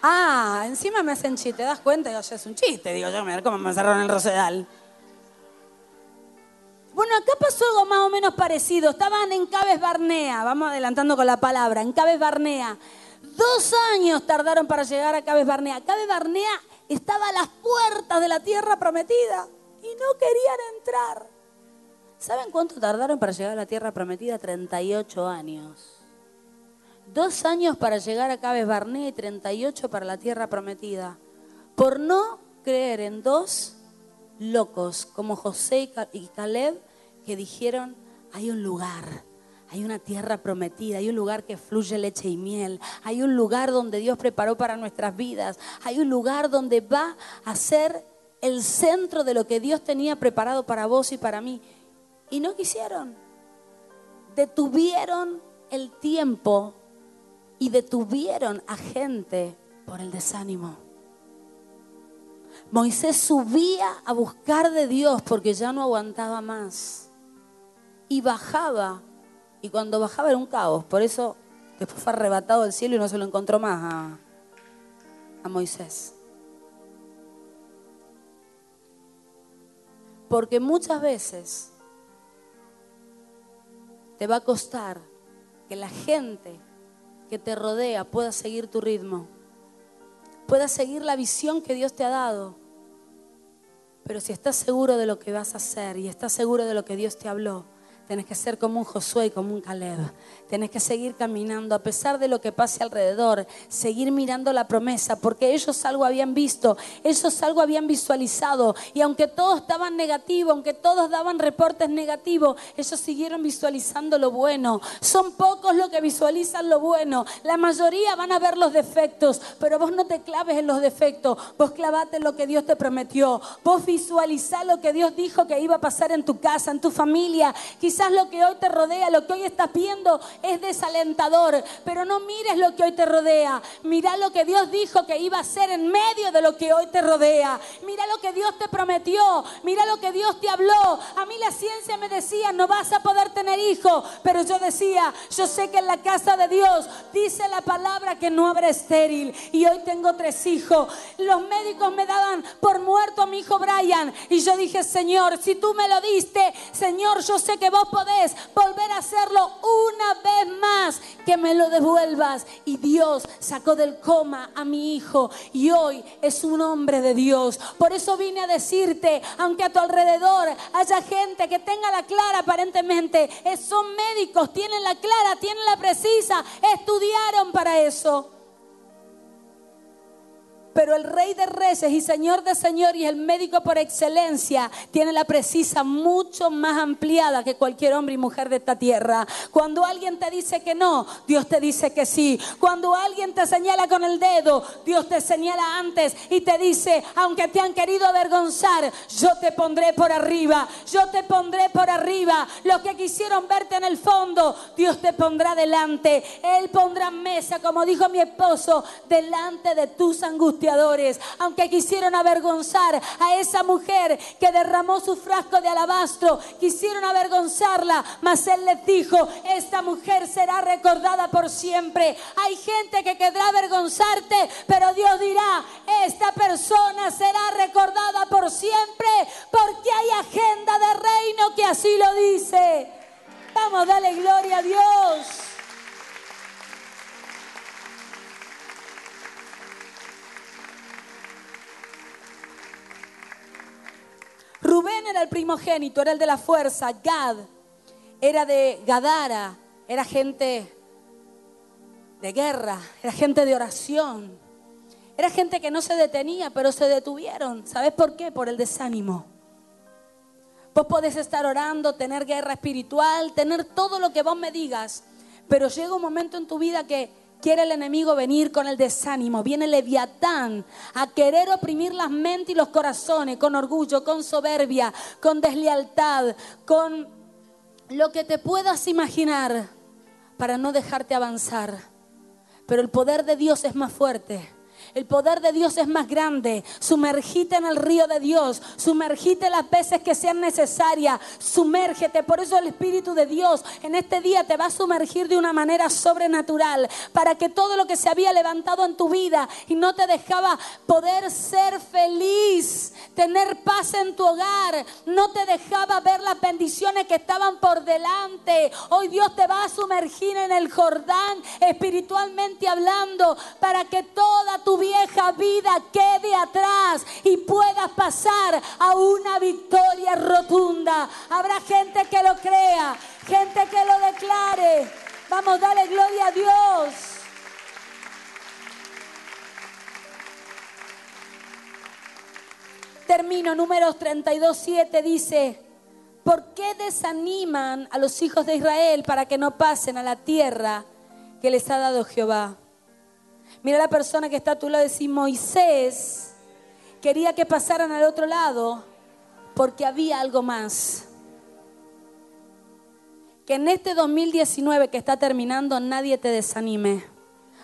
Ah, encima me hacen chiste, ¿te das cuenta? Ya es un chiste, digo yo, mira cómo me cerraron el Rosedal. Bueno, acá pasó algo más o menos parecido. Estaban en Cabes Barnea, vamos adelantando con la palabra, en Cabes Barnea. Dos años tardaron para llegar a Cabes Barnea. Cabes Barnea estaba a las puertas de la tierra prometida y no querían entrar. ¿Saben cuánto tardaron para llegar a la tierra prometida? 38 años. Dos años para llegar a Cabes Barnea y 38 para la tierra prometida. Por no creer en dos locos como José y Caleb que dijeron, hay un lugar hay una tierra prometida, hay un lugar que fluye leche y miel, hay un lugar donde Dios preparó para nuestras vidas, hay un lugar donde va a ser el centro de lo que Dios tenía preparado para vos y para mí. Y no quisieron. Detuvieron el tiempo y detuvieron a gente por el desánimo. Moisés subía a buscar de Dios porque ya no aguantaba más. Y bajaba y cuando bajaba era un caos. Por eso después fue arrebatado del cielo y no se lo encontró más a, a Moisés. Porque muchas veces te va a costar que la gente que te rodea pueda seguir tu ritmo, pueda seguir la visión que Dios te ha dado. Pero si estás seguro de lo que vas a hacer y estás seguro de lo que Dios te habló, Tienes que ser como un Josué y como un Caleb. Tienes que seguir caminando a pesar de lo que pase alrededor. Seguir mirando la promesa porque ellos algo habían visto, ellos algo habían visualizado. Y aunque todos estaban negativos, aunque todos daban reportes negativos, ellos siguieron visualizando lo bueno. Son pocos los que visualizan lo bueno. La mayoría van a ver los defectos, pero vos no te claves en los defectos. Vos clavate en lo que Dios te prometió. Vos visualizá lo que Dios dijo que iba a pasar en tu casa, en tu familia. Quizás lo que hoy te rodea, lo que hoy estás viendo es desalentador, pero no mires lo que hoy te rodea. Mira lo que Dios dijo que iba a hacer en medio de lo que hoy te rodea. Mira lo que Dios te prometió, mira lo que Dios te habló. A mí la ciencia me decía, no vas a poder tener hijo, pero yo decía, yo sé que en la casa de Dios dice la palabra que no habrá estéril y hoy tengo tres hijos. Los médicos me daban por muerto a mi hijo Brian y yo dije, Señor, si tú me lo diste, Señor, yo sé que vos podés volver a hacerlo una vez más, que me lo devuelvas. Y Dios sacó del coma a mi hijo y hoy es un hombre de Dios. Por eso vine a decirte, aunque a tu alrededor haya gente que tenga la clara aparentemente, son médicos, tienen la clara, tienen la precisa, estudiaron para eso. Pero el rey de reyes y señor de señores y el médico por excelencia tiene la precisa mucho más ampliada que cualquier hombre y mujer de esta tierra. Cuando alguien te dice que no, Dios te dice que sí. Cuando alguien te señala con el dedo, Dios te señala antes y te dice, aunque te han querido avergonzar, yo te pondré por arriba. Yo te pondré por arriba. Los que quisieron verte en el fondo, Dios te pondrá delante. Él pondrá mesa, como dijo mi esposo, delante de tus angustias aunque quisieron avergonzar a esa mujer que derramó su frasco de alabastro, quisieron avergonzarla, mas él les dijo, esta mujer será recordada por siempre. Hay gente que querrá avergonzarte, pero Dios dirá, esta persona será recordada por siempre, porque hay agenda de reino que así lo dice. Vamos, dale gloria a Dios. Rubén era el primogénito, era el de la fuerza. Gad era de Gadara, era gente de guerra, era gente de oración. Era gente que no se detenía, pero se detuvieron. ¿Sabes por qué? Por el desánimo. Vos podés estar orando, tener guerra espiritual, tener todo lo que vos me digas, pero llega un momento en tu vida que quiere el enemigo venir con el desánimo. Viene Leviatán a querer oprimir las mentes y los corazones con orgullo, con soberbia, con deslealtad, con lo que te puedas imaginar para no dejarte avanzar. Pero el poder de Dios es más fuerte. El poder de Dios es más grande. Sumergite en el río de Dios. Sumergite las veces que sean necesarias. Sumérgete. Por eso el Espíritu de Dios en este día te va a sumergir de una manera sobrenatural. Para que todo lo que se había levantado en tu vida y no te dejaba poder ser feliz, tener paz en tu hogar, no te dejaba ver las bendiciones que estaban por delante. Hoy Dios te va a sumergir en el Jordán espiritualmente hablando para que toda tu vieja vida quede atrás y puedas pasar a una victoria rotunda. Habrá gente que lo crea, gente que lo declare. Vamos, dale gloria a Dios. Termino, números 32, 7 dice, ¿por qué desaniman a los hijos de Israel para que no pasen a la tierra que les ha dado Jehová? Mira la persona que está a tu lado y decir, Moisés quería que pasaran al otro lado porque había algo más. Que en este 2019 que está terminando nadie te desanime,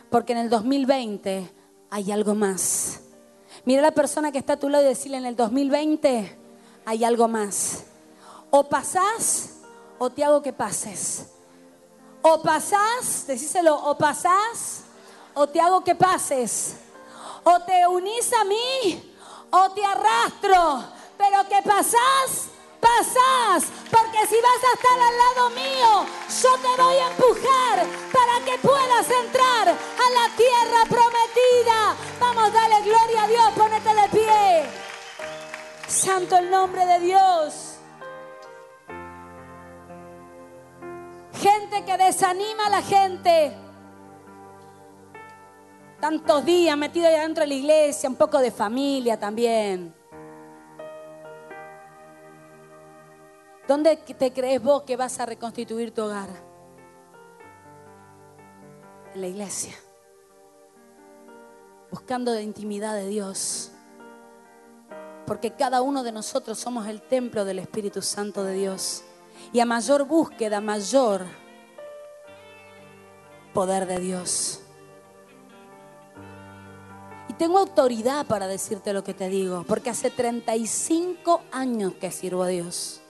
porque en el 2020 hay algo más. Mira la persona que está a tu lado y decirle, en el 2020 hay algo más. O pasás o te hago que pases. O pasás, decíselo, o pasás o te hago que pases. O te unís a mí o te arrastro. Pero que pasás, pasás. Porque si vas a estar al lado mío, yo te voy a empujar para que puedas entrar a la tierra prometida. Vamos, dale gloria a Dios, ponete de pie. Santo el nombre de Dios. Gente que desanima a la gente Tantos días metido allá dentro de la iglesia, un poco de familia también. ¿Dónde te crees vos que vas a reconstituir tu hogar? En la iglesia. Buscando la intimidad de Dios. Porque cada uno de nosotros somos el templo del Espíritu Santo de Dios. Y a mayor búsqueda, mayor poder de Dios tengo autoridad para decirte lo que te digo, porque hace 35 años que sirvo a Dios.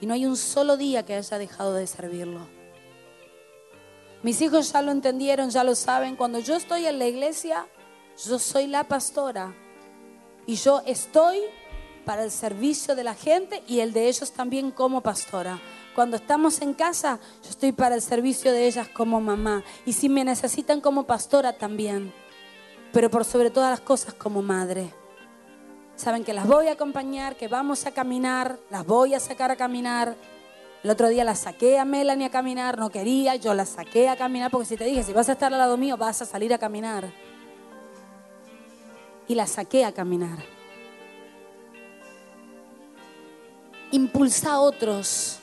Y no hay un solo día que haya dejado de servirlo. Mis hijos ya lo entendieron, ya lo saben. Cuando yo estoy en la iglesia, yo soy la pastora. Y yo estoy para el servicio de la gente y el de ellos también como pastora. Cuando estamos en casa, yo estoy para el servicio de ellas como mamá. Y si me necesitan como pastora también. Pero por sobre todas las cosas como madre. Saben que las voy a acompañar, que vamos a caminar, las voy a sacar a caminar. El otro día la saqué a Melanie a caminar, no quería, yo la saqué a caminar porque si te dije, si vas a estar al lado mío, vas a salir a caminar. Y la saqué a caminar. Impulsa a otros.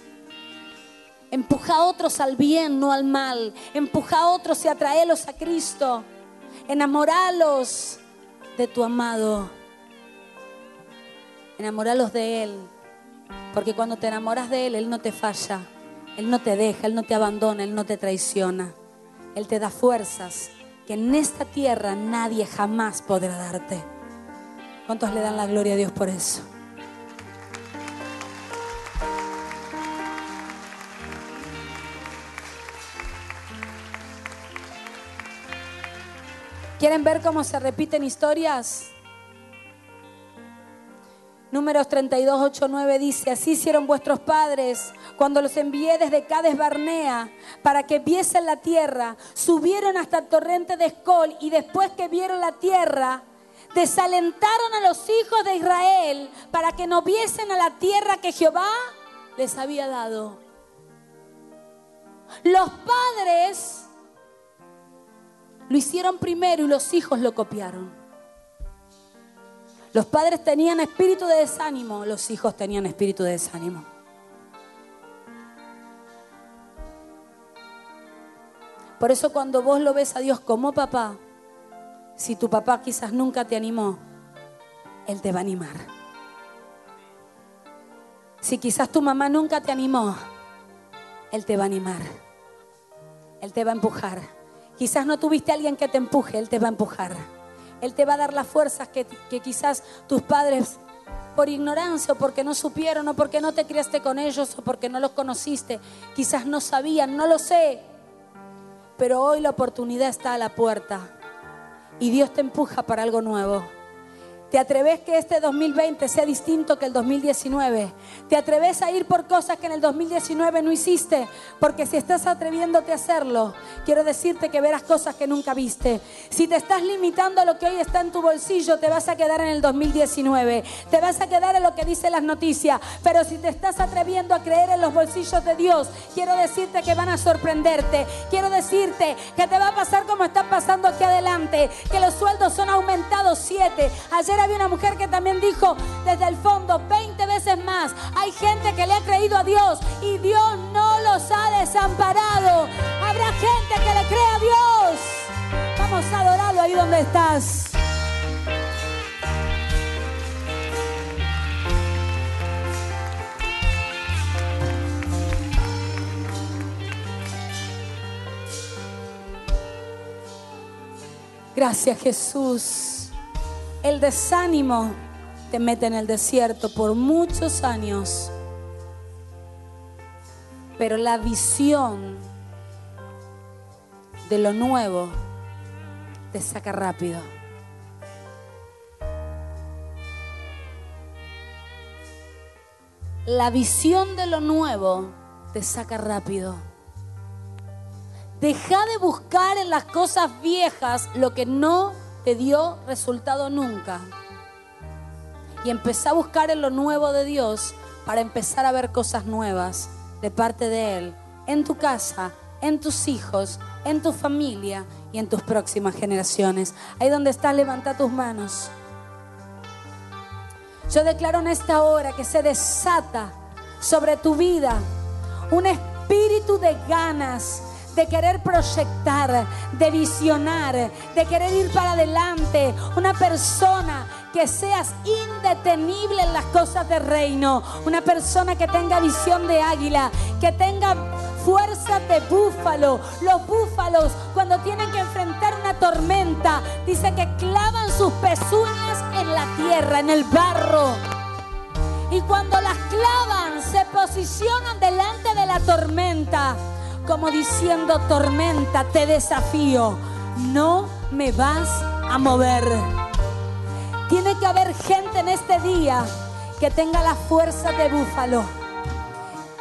Empuja a otros al bien, no al mal. Empuja a otros y atraelos a Cristo. Enamoralos de tu amado. Enamoralos de Él. Porque cuando te enamoras de Él, Él no te falla. Él no te deja, Él no te abandona, Él no te traiciona. Él te da fuerzas que en esta tierra nadie jamás podrá darte. ¿Cuántos le dan la gloria a Dios por eso? ¿Quieren ver cómo se repiten historias? Números 32, 8, 9 dice, así hicieron vuestros padres cuando los envié desde Cades Barnea para que viesen la tierra. Subieron hasta el torrente de Escol y después que vieron la tierra, desalentaron a los hijos de Israel para que no viesen a la tierra que Jehová les había dado. Los padres lo hicieron primero y los hijos lo copiaron. Los padres tenían espíritu de desánimo, los hijos tenían espíritu de desánimo. Por eso cuando vos lo ves a Dios como papá, si tu papá quizás nunca te animó, Él te va a animar. Si quizás tu mamá nunca te animó, Él te va a animar. Él te va a empujar. Quizás no tuviste a alguien que te empuje, Él te va a empujar. Él te va a dar las fuerzas que, que quizás tus padres por ignorancia o porque no supieron o porque no te criaste con ellos o porque no los conociste, quizás no sabían, no lo sé. Pero hoy la oportunidad está a la puerta y Dios te empuja para algo nuevo. ¿Te atreves que este 2020 sea distinto que el 2019? ¿Te atreves a ir por cosas que en el 2019 no hiciste? Porque si estás atreviéndote a hacerlo, quiero decirte que verás cosas que nunca viste. Si te estás limitando a lo que hoy está en tu bolsillo, te vas a quedar en el 2019. Te vas a quedar en lo que dicen las noticias. Pero si te estás atreviendo a creer en los bolsillos de Dios, quiero decirte que van a sorprenderte. Quiero decirte que te va a pasar como está pasando aquí adelante. Que los sueldos son aumentados siete. Ayer había una mujer que también dijo desde el fondo 20 veces más. Hay gente que le ha creído a Dios y Dios no los ha desamparado. Habrá gente que le cree a Dios. Vamos a adorarlo ahí donde estás. Gracias Jesús. El desánimo te mete en el desierto por muchos años. Pero la visión de lo nuevo te saca rápido. La visión de lo nuevo te saca rápido. Deja de buscar en las cosas viejas lo que no te dio resultado nunca. Y empezá a buscar en lo nuevo de Dios para empezar a ver cosas nuevas de parte de Él, en tu casa, en tus hijos, en tu familia y en tus próximas generaciones. Ahí donde estás, levanta tus manos. Yo declaro en esta hora que se desata sobre tu vida un espíritu de ganas, de querer proyectar, de visionar, de querer ir para adelante. Una persona que seas indetenible en las cosas del reino. Una persona que tenga visión de águila, que tenga fuerza de búfalo. Los búfalos cuando tienen que enfrentar una tormenta, dice que clavan sus pezuñas en la tierra, en el barro. Y cuando las clavan, se posicionan delante de la tormenta, como diciendo, tormenta, te desafío, no me vas a mover. Tiene que haber gente en este día que tenga la fuerza de búfalo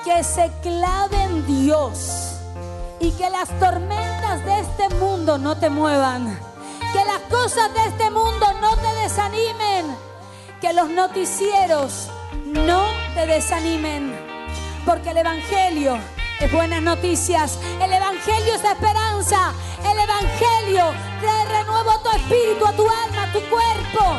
que se clave en Dios y que las tormentas de este mundo no te muevan, que las cosas de este mundo no te desanimen, que los noticieros no te desanimen, porque el Evangelio buenas noticias, el Evangelio es esperanza, el Evangelio trae renuevo a tu espíritu, a tu alma, a tu cuerpo.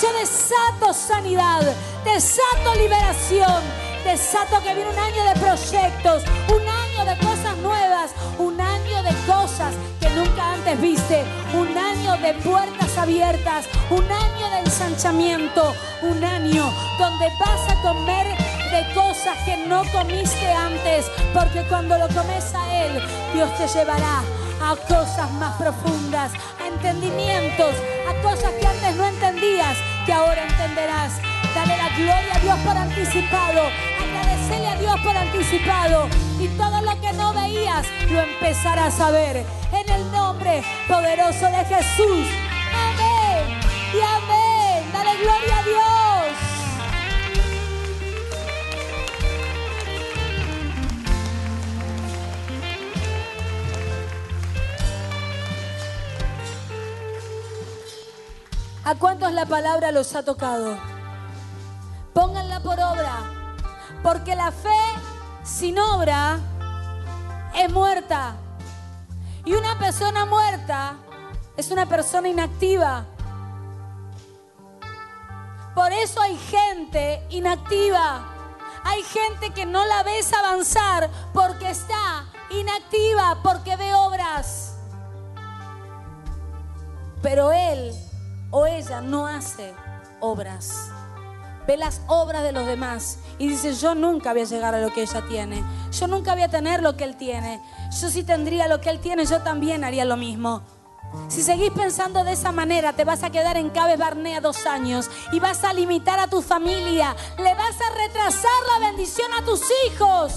Yo desato sanidad, desato liberación, desato que viene un año de proyectos, un año de cosas nuevas, un año de cosas que nunca antes viste, un año de puertas abiertas, un año de ensanchamiento, un año donde vas a comer de cosas que no comiste antes, porque cuando lo comes a Él, Dios te llevará a cosas más profundas, a entendimientos, a cosas que antes no entendías, que ahora entenderás. Dale la gloria a Dios por anticipado, agradecerle a Dios por anticipado y todo lo que no veías lo empezarás a ver en el nombre poderoso de Jesús. Amén y amén. Dale gloria a Dios. ¿A cuántos la palabra los ha tocado? Pónganla por obra, porque la fe sin obra es muerta. Y una persona muerta es una persona inactiva. Por eso hay gente inactiva. Hay gente que no la ves avanzar porque está inactiva, porque ve obras. Pero él o ella no hace obras. Ve las obras de los demás y dice, yo nunca voy a llegar a lo que ella tiene. Yo nunca voy a tener lo que él tiene. Yo si tendría lo que él tiene, yo también haría lo mismo. Si seguís pensando de esa manera, te vas a quedar en Cabes Barnea dos años y vas a limitar a tu familia. Le vas a retrasar la bendición a tus hijos.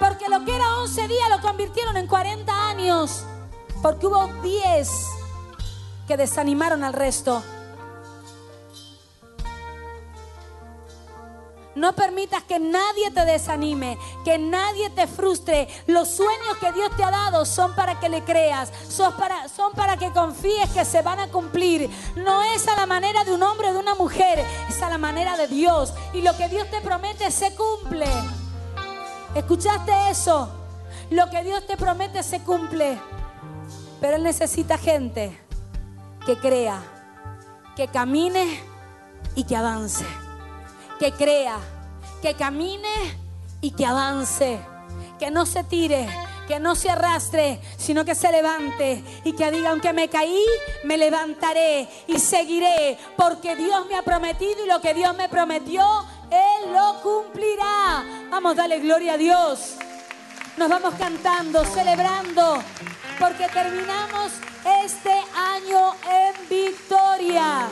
Porque lo que era 11 días lo convirtieron en 40 años. Porque hubo 10 que desanimaron al resto. No permitas que nadie te desanime, que nadie te frustre. Los sueños que Dios te ha dado son para que le creas, son para, son para que confíes que se van a cumplir. No es a la manera de un hombre o de una mujer, es a la manera de Dios. Y lo que Dios te promete se cumple. ¿Escuchaste eso? Lo que Dios te promete se cumple. Pero Él necesita gente que crea, que camine y que avance. Que crea, que camine y que avance. Que no se tire, que no se arrastre, sino que se levante y que diga, aunque me caí, me levantaré y seguiré, porque Dios me ha prometido y lo que Dios me prometió, Él lo cumplirá. Vamos, dale gloria a Dios. Nos vamos cantando, celebrando, porque terminamos este año en victoria.